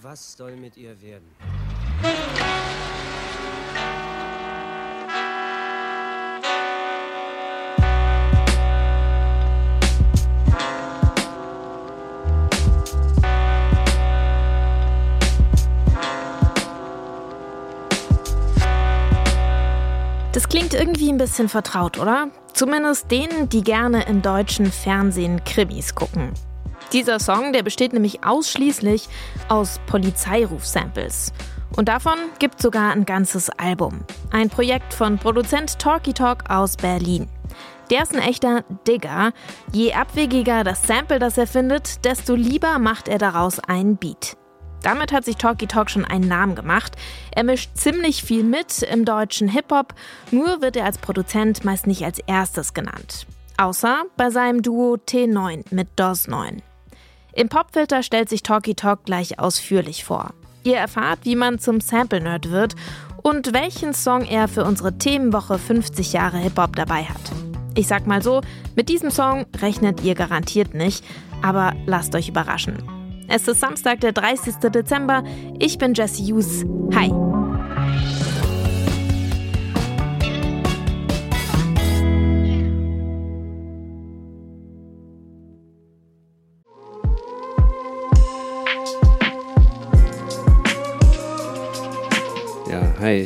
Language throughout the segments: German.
Was soll mit ihr werden? Das klingt irgendwie ein bisschen vertraut, oder? Zumindest denen, die gerne im deutschen Fernsehen Krimis gucken. Dieser Song, der besteht nämlich ausschließlich aus Polizeiruf-Samples. Und davon gibt sogar ein ganzes Album. Ein Projekt von Produzent Talkie Talk aus Berlin. Der ist ein echter Digger. Je abwegiger das Sample, das er findet, desto lieber macht er daraus einen Beat. Damit hat sich Talkie Talk schon einen Namen gemacht. Er mischt ziemlich viel mit im deutschen Hip-Hop, nur wird er als Produzent meist nicht als erstes genannt. Außer bei seinem Duo T9 mit DOS 9. Im Popfilter stellt sich Talkie Talk gleich ausführlich vor. Ihr erfahrt, wie man zum Sample-Nerd wird und welchen Song er für unsere Themenwoche 50 Jahre Hip-Hop dabei hat. Ich sag mal so, mit diesem Song rechnet ihr garantiert nicht, aber lasst euch überraschen. Es ist Samstag, der 30. Dezember. Ich bin Jesse Hughes. Hi.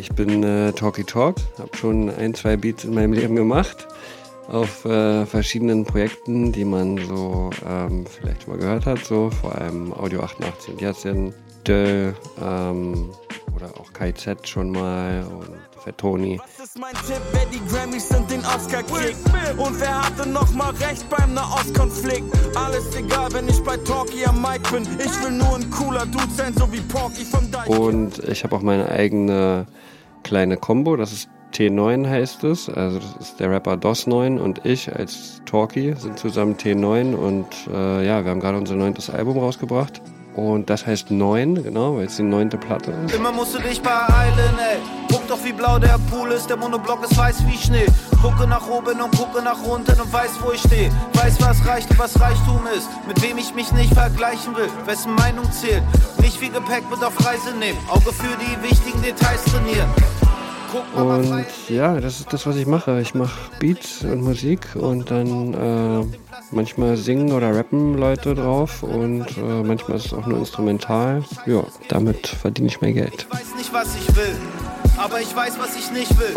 Ich bin äh, Talkie Talk, habe schon ein, zwei Beats in meinem Leben gemacht. Auf äh, verschiedenen Projekten, die man so ähm, vielleicht mal gehört hat, so vor allem Audio 88 und Jasin, Dö ähm, oder auch KZ schon mal und Fat Tony. Was ist mein Tipp, wer die Grammys sind, den Oscar kriegt? Und wer hatte noch mal recht beim Nahostkonflikt? Alles egal, wenn ich bei Talkie am Mic bin. Ich will nur ein cooler Dude sein, so wie Porky vom Deich. Und ich habe auch meine eigene kleine Combo, das ist T9 heißt es, also das ist der Rapper DOS9 und ich als Talkie sind zusammen T9 und äh, ja, wir haben gerade unser neuntes Album rausgebracht. Und das heißt 9, genau, weil es die neunte Platte ist. Immer musst du dich beeilen, ey. Guck doch, wie blau der Pool ist, der Monoblock ist weiß wie Schnee. Gucke nach oben und gucke nach unten und weiß, wo ich stehe. Weiß, was reicht und was Reichtum ist. Mit wem ich mich nicht vergleichen will, wessen Meinung zählt. Nicht viel Gepäck mit auf Reise nehmen, Auge für die wichtigen Details trainieren. Und ja, das ist das, was ich mache. Ich mache Beats und Musik und dann äh, manchmal singen oder rappen Leute drauf und äh, manchmal ist es auch nur instrumental. Ja, damit verdiene ich mein Geld. Ich weiß nicht, was ich will, aber ich weiß, was ich nicht will.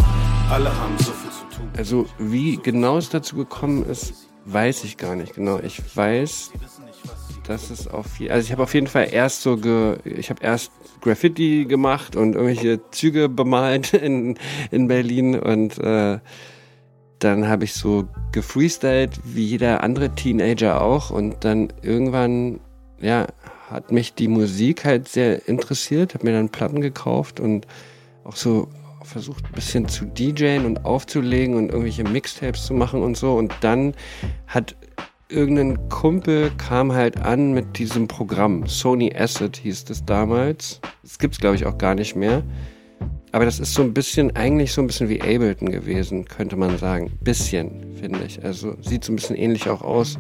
Alle haben so viel zu tun. Also wie genau es dazu gekommen ist, weiß ich gar nicht genau. Ich weiß, dass es auf also ich habe auf jeden Fall erst so ge ich habe erst Graffiti gemacht und irgendwelche Züge bemalt in, in Berlin und äh, dann habe ich so gefreestylt wie jeder andere Teenager auch und dann irgendwann ja hat mich die Musik halt sehr interessiert, habe mir dann Platten gekauft und auch so versucht ein bisschen zu DJen und aufzulegen und irgendwelche Mixtapes zu machen und so und dann hat irgendein Kumpel kam halt an mit diesem Programm. Sony Acid hieß das damals. Das gibt's glaube ich auch gar nicht mehr. Aber das ist so ein bisschen, eigentlich so ein bisschen wie Ableton gewesen, könnte man sagen. Bisschen, finde ich. Also sieht so ein bisschen ähnlich auch aus.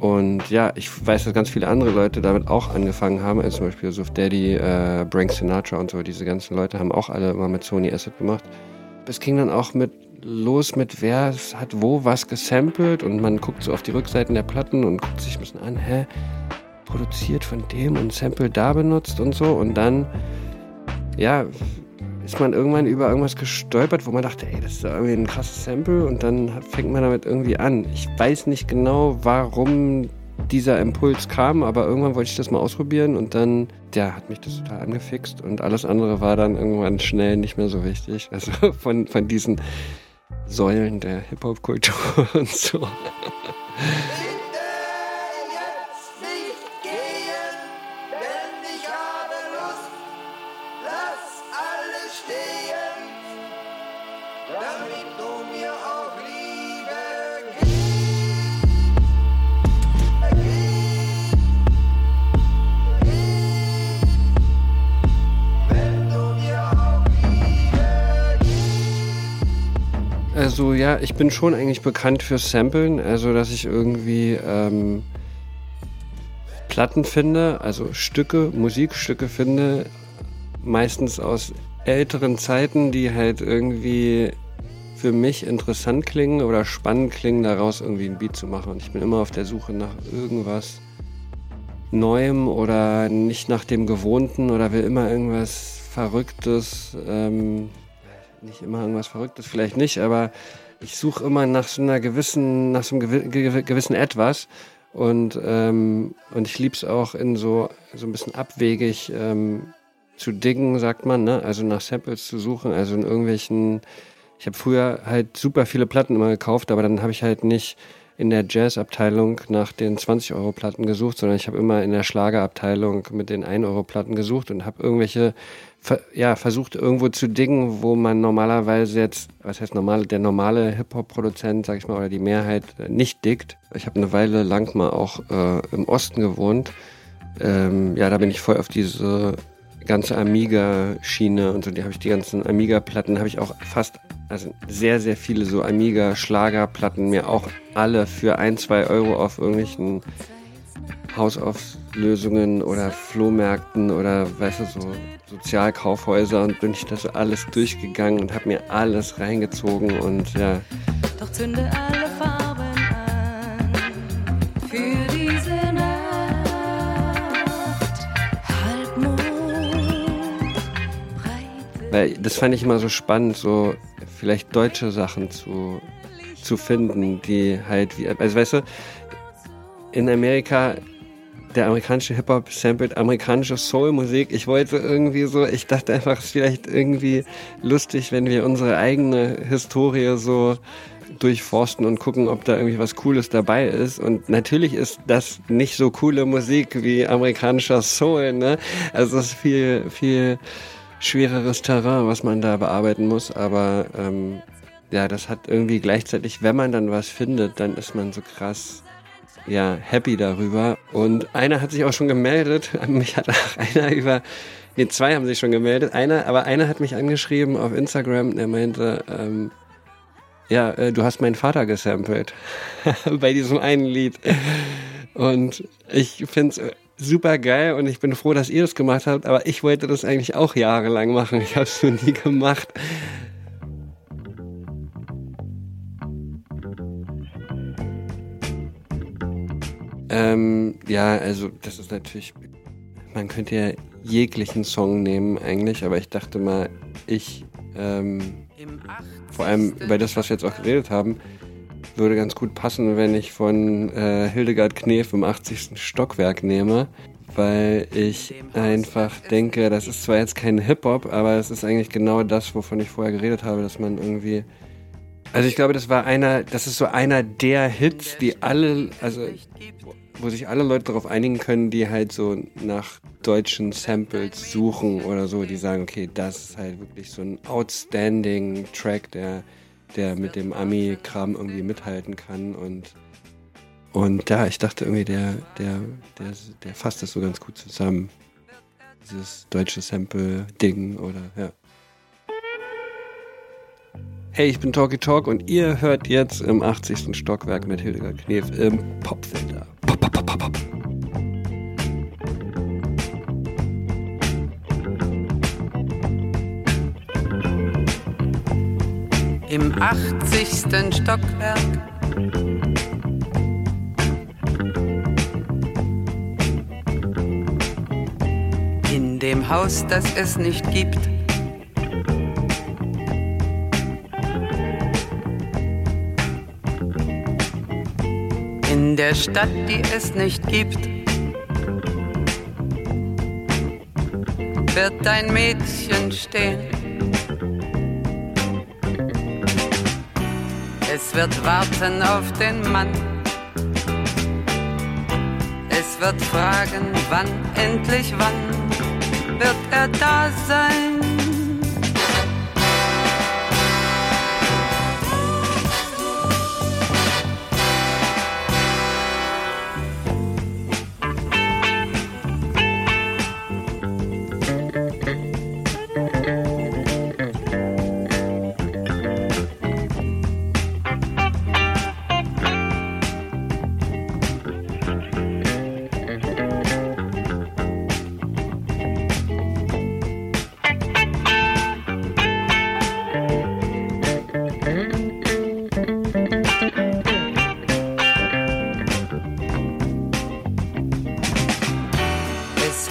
Und ja, ich weiß, dass ganz viele andere Leute damit auch angefangen haben. Also zum Beispiel Suf Daddy, äh, Frank Sinatra und so. Diese ganzen Leute haben auch alle immer mit Sony Acid gemacht. Es ging dann auch mit los mit, wer hat wo was gesampelt und man guckt so auf die Rückseiten der Platten und guckt sich ein bisschen an, hä, produziert von dem und Sample da benutzt und so und dann, ja, ist man irgendwann über irgendwas gestolpert, wo man dachte, ey, das ist irgendwie ein krasses Sample und dann fängt man damit irgendwie an. Ich weiß nicht genau, warum dieser Impuls kam, aber irgendwann wollte ich das mal ausprobieren und dann, ja, hat mich das total angefixt und alles andere war dann irgendwann schnell nicht mehr so wichtig. Also von, von diesen Säulen der Hip-Hop-Kultur und so. Also ja, ich bin schon eigentlich bekannt fürs Samplen, also dass ich irgendwie ähm, Platten finde, also Stücke, Musikstücke finde, meistens aus älteren Zeiten, die halt irgendwie für mich interessant klingen oder spannend klingen, daraus irgendwie ein Beat zu machen. Und ich bin immer auf der Suche nach irgendwas Neuem oder nicht nach dem Gewohnten oder will immer irgendwas Verrücktes. Ähm, nicht immer irgendwas Verrücktes, vielleicht nicht, aber ich suche immer nach so einer gewissen, nach so einem gewissen Etwas. Und, ähm, und ich lieb's auch in so, so ein bisschen abwegig ähm, zu diggen, sagt man, ne? Also nach Samples zu suchen, also in irgendwelchen. Ich habe früher halt super viele Platten immer gekauft, aber dann habe ich halt nicht in der Jazz-Abteilung nach den 20-Euro-Platten gesucht, sondern ich habe immer in der Schlagerabteilung mit den 1-Euro-Platten gesucht und habe irgendwelche, ja, versucht irgendwo zu dingen, wo man normalerweise jetzt, was heißt normal, der normale Hip-Hop-Produzent, sag ich mal, oder die Mehrheit äh, nicht dickt. Ich habe eine Weile lang mal auch äh, im Osten gewohnt. Ähm, ja, da bin ich voll auf diese ganze Amiga-Schiene und so, die habe ich die ganzen Amiga-Platten, habe ich auch fast, also sehr, sehr viele so Amiga-Schlagerplatten mir auch alle für ein, zwei Euro auf irgendwelchen Hausauflösungen oder Flohmärkten oder weißt du, so Sozialkaufhäuser und bin ich das alles durchgegangen und habe mir alles reingezogen und ja. Doch zünde alle Weil das fand ich immer so spannend, so vielleicht deutsche Sachen zu, zu finden, die halt wie, also weißt du, in Amerika, der amerikanische Hip-Hop samplet amerikanische Soul-Musik. Ich wollte irgendwie so, ich dachte einfach, es ist vielleicht irgendwie lustig, wenn wir unsere eigene Historie so durchforsten und gucken, ob da irgendwie was Cooles dabei ist. Und natürlich ist das nicht so coole Musik wie amerikanischer Soul, ne? Also es ist viel, viel schwereres Terrain, was man da bearbeiten muss, aber ähm, ja, das hat irgendwie gleichzeitig, wenn man dann was findet, dann ist man so krass ja, happy darüber. Und einer hat sich auch schon gemeldet. Mich hat auch einer über, nee, zwei haben sich schon gemeldet. Einer, aber einer hat mich angeschrieben auf Instagram, der meinte, ähm, ja, äh, du hast meinen Vater gesampelt bei diesem einen Lied. Und ich finde es super geil und ich bin froh, dass ihr das gemacht habt, aber ich wollte das eigentlich auch jahrelang machen. Ich habe es nur nie gemacht. Ähm, ja, also das ist natürlich, man könnte ja jeglichen Song nehmen eigentlich, aber ich dachte mal, ich, ähm, vor allem über das, was wir jetzt auch geredet haben, würde ganz gut passen, wenn ich von äh, Hildegard Knef im 80. Stockwerk nehme, weil ich einfach denke, das ist zwar jetzt kein Hip-Hop, aber es ist eigentlich genau das, wovon ich vorher geredet habe, dass man irgendwie also ich glaube, das war einer, das ist so einer der Hits, die alle, also wo sich alle Leute darauf einigen können, die halt so nach deutschen Samples suchen oder so, die sagen, okay, das ist halt wirklich so ein outstanding Track, der der mit dem Ami-Kram irgendwie mithalten kann. Und, und ja, ich dachte irgendwie, der, der, der, der fasst das so ganz gut zusammen. Dieses deutsche Sample-Ding oder ja. Hey, ich bin Talky Talk und ihr hört jetzt im 80. Stockwerk mit Hildegard Knef im Popfilter. Pop, pop, pop, pop, im 80. Stockwerk. In dem Haus, das es nicht gibt. In der Stadt, die es nicht gibt. Wird dein Mädchen stehen wird warten auf den Mann. Es wird fragen, wann, endlich wann wird er da sein.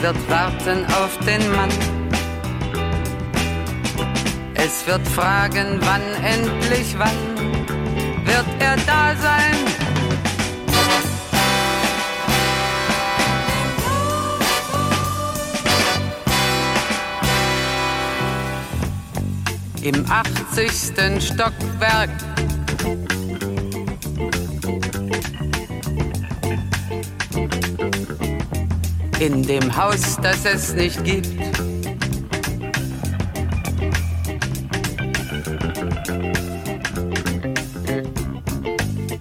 Wird warten auf den Mann. Es wird fragen, wann endlich wann wird er da sein. Im 80. Stockwerk in dem Haus, das es nicht gibt.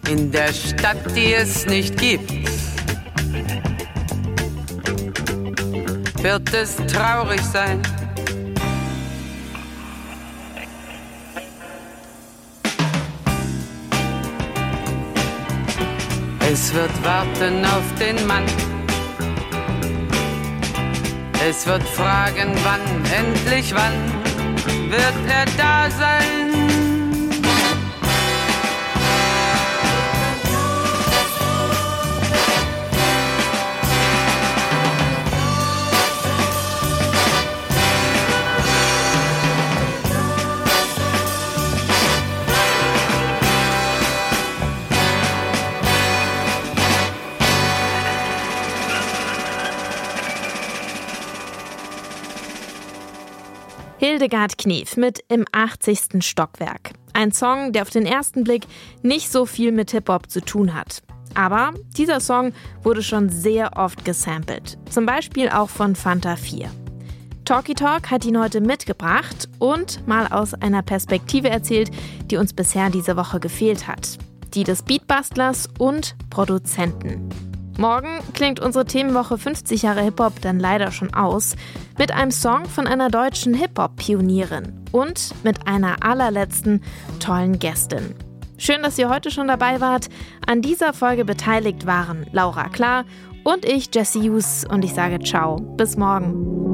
In der Stadt, die es nicht gibt, wird es traurig sein. Es wird warten auf den Mann. Es wird fragen, wann, endlich wann wird er da sein? Hildegard Knef mit Im 80. Stockwerk. Ein Song, der auf den ersten Blick nicht so viel mit Hip-Hop zu tun hat. Aber dieser Song wurde schon sehr oft gesampelt. Zum Beispiel auch von Fanta 4. Talkie Talk hat ihn heute mitgebracht und mal aus einer Perspektive erzählt, die uns bisher diese Woche gefehlt hat. Die des Beatbustlers und Produzenten. Morgen klingt unsere Themenwoche 50 Jahre Hip-Hop dann leider schon aus. Mit einem Song von einer deutschen Hip-Hop-Pionierin und mit einer allerletzten tollen Gästin. Schön, dass ihr heute schon dabei wart. An dieser Folge beteiligt waren Laura Klar und ich, Jesse Hughes. Und ich sage ciao. Bis morgen.